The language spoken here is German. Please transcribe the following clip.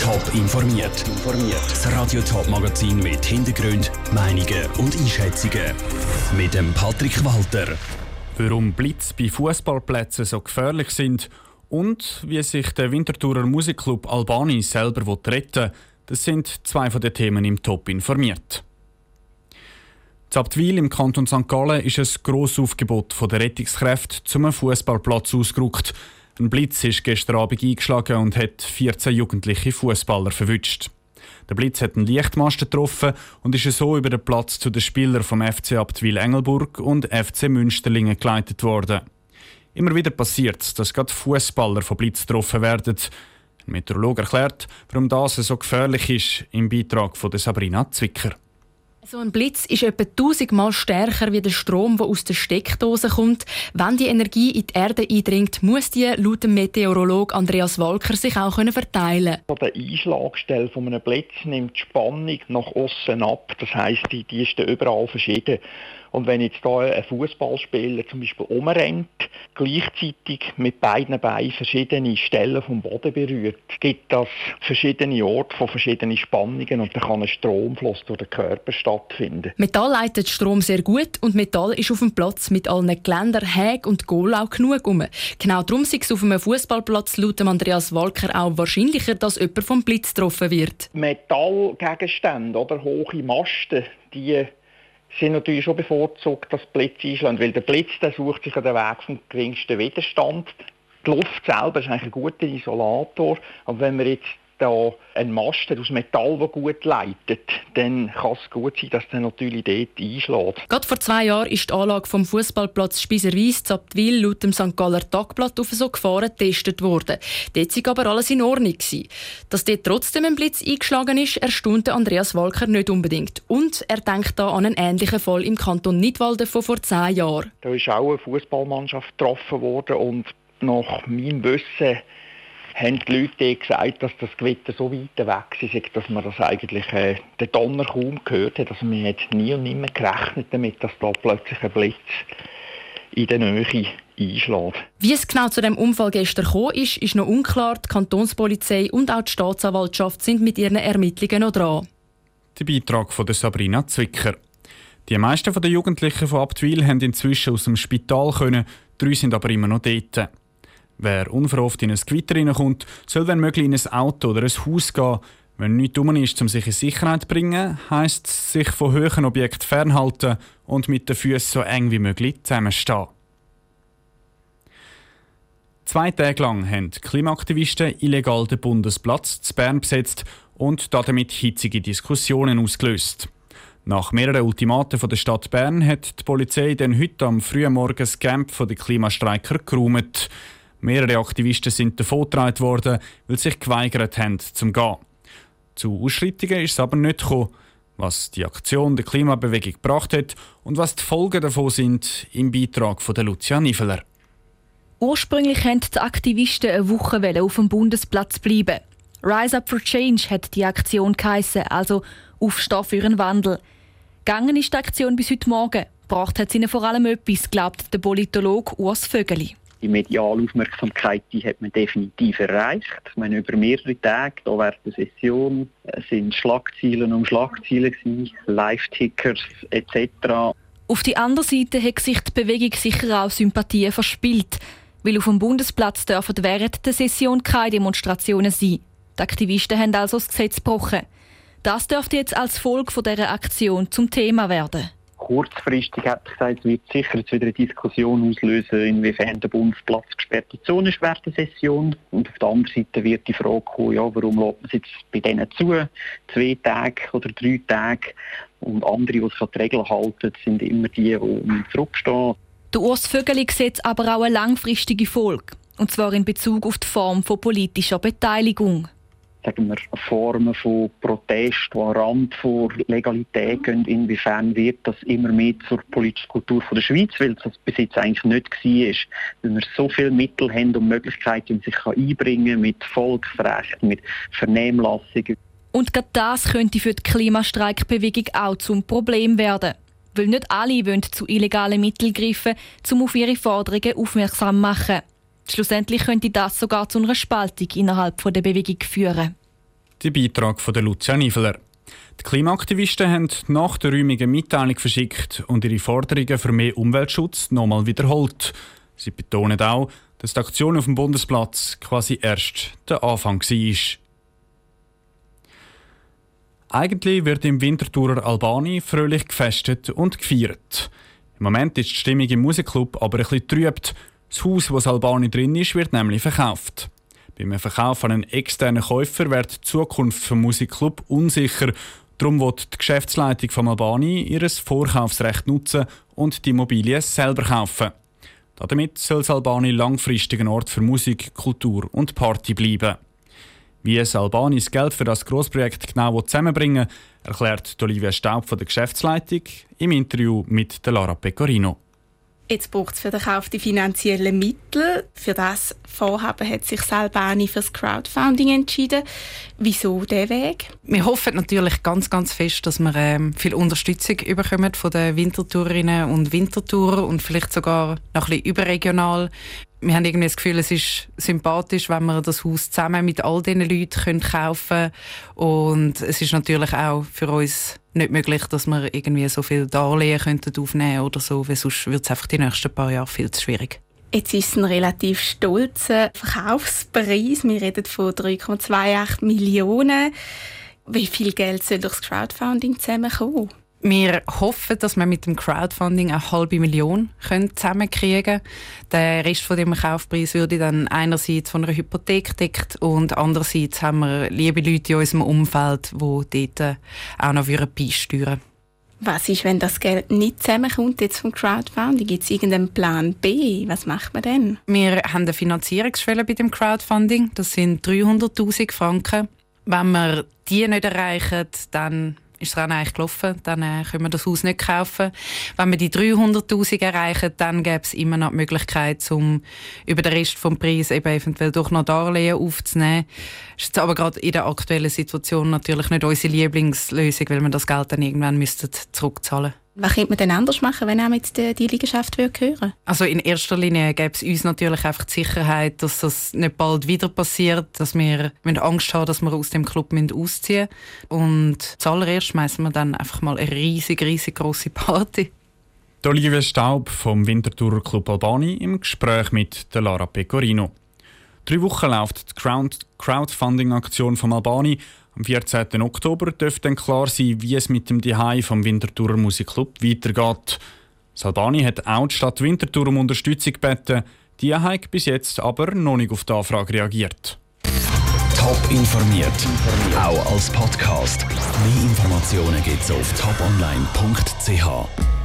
Top informiert. Das Radio Top Magazin mit Hintergrund, Meinungen und Einschätzungen mit dem Patrick Walter. Warum Blitz bei Fußballplätzen so gefährlich sind und wie sich der Winterthurer Musikclub Albani selber retten will, das sind zwei von den Themen im Top informiert. In Abtwil im Kanton St. Gallen ist ein grosses Aufgebot der Rettungskräfte zum Fußballplatz ausgerückt. Ein Blitz ist gestern Abend eingeschlagen und hat 14 jugendliche Fußballer verwünscht. Der Blitz hat einen Lichtmast getroffen und ist so über den Platz zu den Spielern vom FC Abtwil Engelburg und FC Münsterlingen geleitet worden. Immer wieder passiert es, dass gerade Fußballer von Blitz getroffen werden. Ein Meteorologe erklärt, warum das so gefährlich ist, im Beitrag von Sabrina Zwicker. So ein Blitz ist etwa tausendmal stärker wie der Strom, der aus der Steckdose kommt. Wenn die Energie in die Erde eindringt, muss die laut dem Meteorolog Andreas Walker sich auch verteilen können. Der Einschlagstelle von einem Blitz nimmt die Spannung nach außen ab. Das heisst, die, die ist überall verschieden. Und wenn jetzt da ein Fußballspieler zum Beispiel umrennt, gleichzeitig mit beiden Beinen verschiedene Stellen vom Boden berührt, gibt das verschiedene Orte von verschiedenen Spannungen und dann kann ein Stromfluss durch den Körper stattfinden. Metall leitet Strom sehr gut und Metall ist auf dem Platz mit allen Geländer, Häg und Goal auch genug um. Genau darum ist es auf einem Fußballplatz laut Andreas Walker auch wahrscheinlicher, dass jemand vom Blitz getroffen wird. Metallgegenstände oder hohe Masten, die sind natürlich schon bevorzugt, dass Blitz einschlagen, weil der Blitz der sucht sich an den Weg vom geringsten Widerstand. Die Luft selber ist eigentlich ein guter Isolator, aber wenn wir jetzt da ein Mast aus Metall, der gut leitet, dann kann es gut sein, dass der natürlich dort einschlägt. Gerade vor zwei Jahren ist die Anlage vom Fußballplatz Spieserwies Zaptwil laut dem St. Galler Tagblatt auf so Gefahren getestet worden. Dort war aber alles in Ordnung. Dass dort trotzdem ein Blitz eingeschlagen ist, erstaunte Andreas Walker nicht unbedingt. Und er denkt da an einen ähnlichen Fall im Kanton Nidwalden von vor zehn Jahren. Da ist auch eine Fußballmannschaft getroffen worden und nach meinem Wissen haben die Leute gesagt, dass das Gewitter so weit weg ist, dass man das eigentlich äh, den Donner kaum gehört hat. Also man hat nie und nimmer gerechnet damit, dass da plötzlich ein Blitz in der Nähe einschlägt. Wie es genau zu dem Unfall gestern gekommen ist, ist noch unklar. Die Kantonspolizei und auch die Staatsanwaltschaft sind mit ihren Ermittlungen noch dran. Der Beitrag von Sabrina Zwicker. Die meisten der Jugendlichen von Abtwil haben inzwischen aus dem Spital können, drei sind aber immer noch dort. Wer unverhofft in ein Gewitter hineinkommt, soll wenn möglich in ein Auto oder ein Haus gehen. Wenn nichts dumm ist, um sich in Sicherheit zu bringen, heisst es, sich von hohen Objekten fernhalten und mit den Füßen so eng wie möglich zusammenstehen. Zwei Tage lang haben Klimaaktivisten illegal den Bundesplatz zu Bern besetzt und damit hitzige Diskussionen ausgelöst. Nach mehreren Ultimaten von der Stadt Bern hat die Polizei dann heute am frühen Morgen das Camp der Klimastreiker geräumt. Mehrere Aktivisten sind davongetragen worden, weil sie sich geweigert haben, zum gehen. Zu Ausschreitungen ist es aber nicht gekommen. Was die Aktion der Klimabewegung gebracht hat und was die Folgen davon sind, im Beitrag von Lucia Niveler. Ursprünglich wollten die Aktivisten eine Woche auf dem Bundesplatz bleiben. Rise Up for Change hat die Aktion geheissen, also Aufstehen für einen Wandel. Gegangen ist die Aktion bis heute Morgen. Gebracht hat sie vor allem etwas, glaubt der Politologe Urs Vögeli die mediale Aufmerksamkeit die hat man definitiv erreicht. Ich meine, über mehrere Tage da während der Session äh, sind Schlagzeilen um Schlagzeilen Live-Tickers etc. Auf die andere Seite hat sich die Bewegung sicher auch Sympathien verspielt, weil auf dem Bundesplatz dürfen während der Session keine Demonstrationen sein. Die Aktivisten haben also das Gesetz gebrochen. Das dürfte jetzt als Folge dieser Aktion zum Thema werden kurzfristig hat gesagt, es wird sicher jetzt wieder eine Diskussion auslösen, inwiefern der Bundesplatz gesperrte Zone ist während der Session. Und auf der anderen Seite wird die Frage kommen, ja, warum lässt man es jetzt bei denen zu, zwei Tage oder drei Tage. Und andere, die sich an die Regeln halten, sind immer die, die zurückstehen. Der Urs Vögeli sieht aber auch eine langfristige Folge. Und zwar in Bezug auf die Form von politischer Beteiligung sagen wir, Formen von Protest, die am Rand von Legalität gehen, inwiefern wird das immer mehr zur politischen Kultur von der Schweiz, weil das bis jetzt eigentlich nicht war, weil wir so viele Mittel haben und Möglichkeiten, um sich einbringen mit Volksrechten, mit Vernehmlassungen. Und gerade das könnte für die Klimastreikbewegung auch zum Problem werden. Weil nicht alle wollen zu illegalen Mitteln greifen, um auf ihre Forderungen aufmerksam zu machen. Schlussendlich könnte das sogar zu einer Spaltung innerhalb der Bewegung führen. der Beitrag von Lucia Niveler. Die Klimaaktivisten haben nach der Räumung eine Mitteilung verschickt und ihre Forderungen für mehr Umweltschutz nochmal wiederholt. Sie betonen auch, dass die Aktion auf dem Bundesplatz quasi erst der Anfang war. Eigentlich wird im Winterthurer Albani fröhlich gefestet und gefeiert. Im Moment ist die Stimmung im Musikclub aber ein bisschen trübt. Das Haus, das Albani drin ist, wird nämlich verkauft. Beim Verkauf an einen externen Käufer wird die Zukunft vom Musikclub unsicher. Darum wird die Geschäftsleitung von Albani ihr Vorkaufsrecht nutzen und die Immobilie selber kaufen. Damit soll Albani langfristig ein Ort für Musik, Kultur und Party bleiben. Wie es Albanis Geld für das Grossprojekt genau zusammenbringen erklärt Olivia Staub von der Geschäftsleitung im Interview mit Lara Pecorino. Jetzt braucht es für den Kauf die finanziellen Mittel. Für das Vorhaben hat sich Salbani für das Crowdfunding entschieden. Wieso der Weg? Wir hoffen natürlich ganz, ganz fest, dass wir ähm, viel Unterstützung bekommen von den Wintertourinnen und Wintertourer und vielleicht sogar noch ein bisschen überregional wir haben irgendwie das Gefühl, es ist sympathisch, wenn wir das Haus zusammen mit all diesen Leuten kaufen können. Und es ist natürlich auch für uns nicht möglich, dass wir irgendwie so viel Darlehen könnten aufnehmen oder so, weil sonst wird es einfach die nächsten paar Jahre viel zu schwierig. Jetzt ist es ein relativ stolzer Verkaufspreis. Wir reden von 3,28 Millionen. Wie viel Geld soll durch das Crowdfunding zusammenkommen? Wir hoffen, dass wir mit dem Crowdfunding eine halbe Million zusammenkriegen können. Der Rest von dem Kaufpreis würde dann einerseits von einer Hypothek deckt und andererseits haben wir liebe Leute in unserem Umfeld, die dort auch noch beisteuern was ist, wenn das Geld nicht zusammenkommt jetzt vom Crowdfunding? Gibt es irgendeinen Plan B? Was macht man denn? Wir haben eine Finanzierungsschwelle bei dem Crowdfunding. Das sind 300'000 Franken. Wenn wir die nicht erreichen, dann ist das Rennen eigentlich gelaufen, dann äh, können wir das Haus nicht kaufen. Wenn wir die 300'000 erreichen, dann gäbe es immer noch die Möglichkeit, um über den Rest des Preises eben eventuell doch noch Darlehen aufzunehmen. Das ist jetzt aber gerade in der aktuellen Situation natürlich nicht unsere Lieblingslösung, weil wir das Geld dann irgendwann müssten zurückzahlen müssten. Was könnte man denn anders machen, wenn auch jetzt die, die Liegenschaft hören Also in erster Linie gäbe es uns natürlich einfach die Sicherheit, dass das nicht bald wieder passiert, dass wir Angst haben, dass wir aus dem Club ausziehen müssen. Und zuallererst schmeißen wir dann einfach mal eine riesig, riesig grosse Party. Die Olivia Staub vom Winterthurer Club Albani im Gespräch mit der Lara Pecorino. Drei Wochen läuft die Crowdfunding-Aktion vom Albani am 14. Oktober dürfte dann klar sein, wie es mit dem Dihei vom Winterthurer Musikclub weitergeht. Salbani hat auch die Stadt Winterthur um Unterstützung gebeten. Die hat bis jetzt aber noch nicht auf die Anfrage reagiert. Top informiert, auch als Podcast. Mehr Informationen gibt es auf toponline.ch.